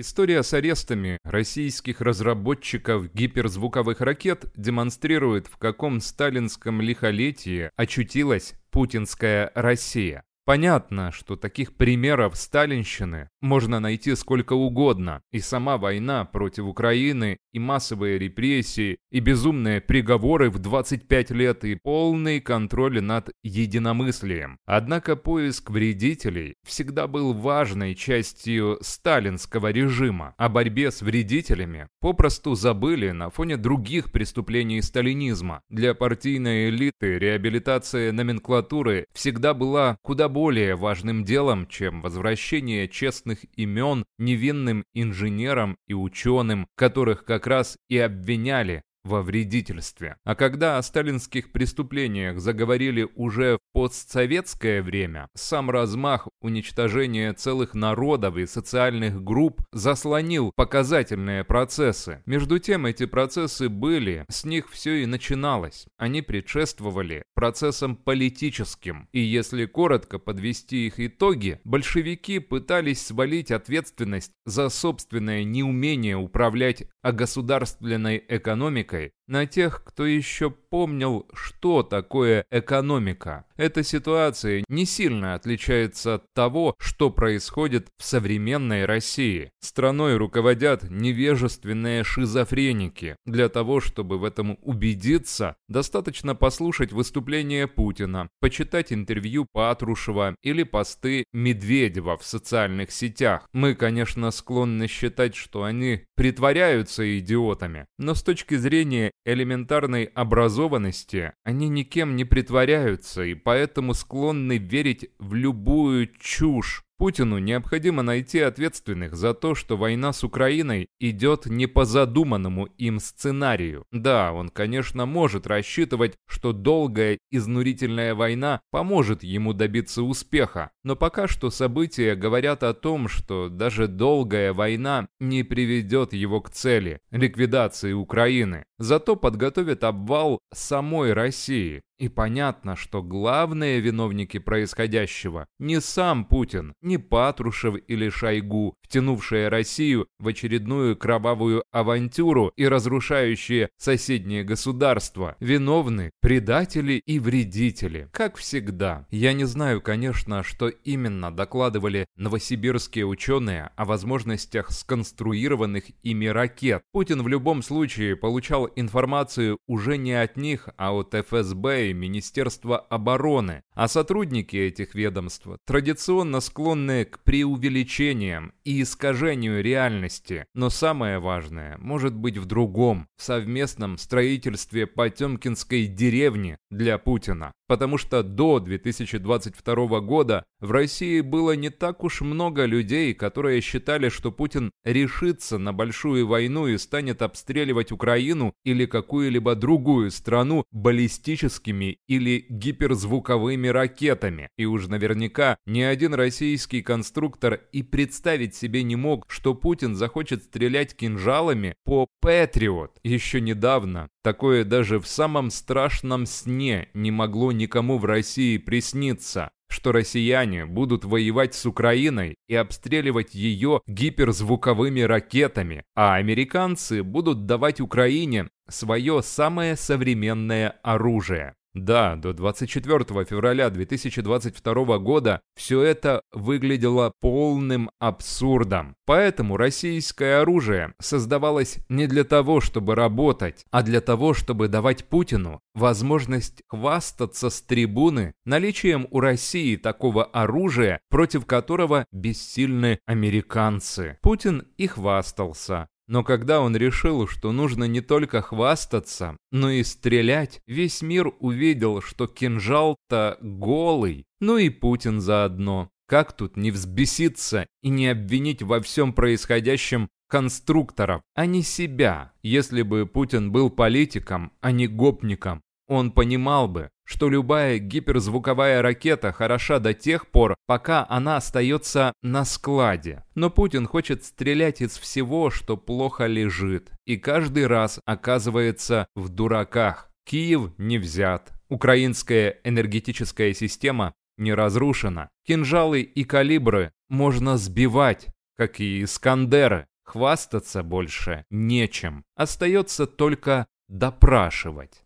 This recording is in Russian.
История с арестами российских разработчиков гиперзвуковых ракет демонстрирует, в каком сталинском лихолетии очутилась путинская Россия. Понятно, что таких примеров сталинщины можно найти сколько угодно, и сама война против Украины, и массовые репрессии, и безумные приговоры в 25 лет, и полный контроль над единомыслием. Однако поиск вредителей всегда был важной частью сталинского режима. О борьбе с вредителями попросту забыли на фоне других преступлений сталинизма. Для партийной элиты реабилитация номенклатуры всегда была куда более более важным делом, чем возвращение честных имен невинным инженерам и ученым, которых как раз и обвиняли во вредительстве. А когда о сталинских преступлениях заговорили уже в постсоветское время, сам размах уничтожения целых народов и социальных групп заслонил показательные процессы. Между тем эти процессы были, с них все и начиналось. Они предшествовали процессам политическим. И если коротко подвести их итоги, большевики пытались свалить ответственность за собственное неумение управлять государственной экономикой на тех, кто еще помнил, что такое экономика. Эта ситуация не сильно отличается от того, что происходит в современной России. Страной руководят невежественные шизофреники. Для того, чтобы в этом убедиться, достаточно послушать выступление Путина, почитать интервью Патрушева или посты Медведева в социальных сетях. Мы, конечно, склонны считать, что они притворяются идиотами, но с точки зрения элементарной образованности они никем не притворяются и поэтому склонны верить в любую чушь, Путину необходимо найти ответственных за то, что война с Украиной идет не по задуманному им сценарию. Да, он, конечно, может рассчитывать, что долгая изнурительная война поможет ему добиться успеха, но пока что события говорят о том, что даже долгая война не приведет его к цели – ликвидации Украины. Зато подготовит обвал самой России. И понятно, что главные виновники происходящего не сам Путин, не Патрушев или Шойгу, втянувшие Россию в очередную кровавую авантюру и разрушающие соседние государства. Виновны предатели и вредители, как всегда. Я не знаю, конечно, что именно докладывали новосибирские ученые о возможностях сконструированных ими ракет. Путин в любом случае получал информацию уже не от них, а от ФСБ и Министерства обороны, а сотрудники этих ведомств традиционно склонны к преувеличениям и искажению реальности. Но самое важное может быть в другом, в совместном строительстве Потемкинской деревни для Путина потому что до 2022 года в России было не так уж много людей, которые считали, что Путин решится на большую войну и станет обстреливать Украину или какую-либо другую страну баллистическими или гиперзвуковыми ракетами. И уж наверняка ни один российский конструктор и представить себе не мог, что Путин захочет стрелять кинжалами по Патриот. Еще недавно такое даже в самом страшном сне не могло никому в России присниться, что россияне будут воевать с Украиной и обстреливать ее гиперзвуковыми ракетами, а американцы будут давать Украине свое самое современное оружие. Да, до 24 февраля 2022 года все это выглядело полным абсурдом. Поэтому российское оружие создавалось не для того, чтобы работать, а для того, чтобы давать Путину возможность хвастаться с трибуны наличием у России такого оружия, против которого бессильны американцы. Путин и хвастался. Но когда он решил, что нужно не только хвастаться, но и стрелять, весь мир увидел, что кинжал-то голый. Ну и Путин заодно. Как тут не взбеситься и не обвинить во всем происходящем конструкторов, а не себя? Если бы Путин был политиком, а не гопником, он понимал бы, что любая гиперзвуковая ракета хороша до тех пор, пока она остается на складе. Но Путин хочет стрелять из всего, что плохо лежит, и каждый раз оказывается в дураках. Киев не взят, украинская энергетическая система не разрушена, кинжалы и калибры можно сбивать, как и Искандеры, хвастаться больше нечем. Остается только допрашивать.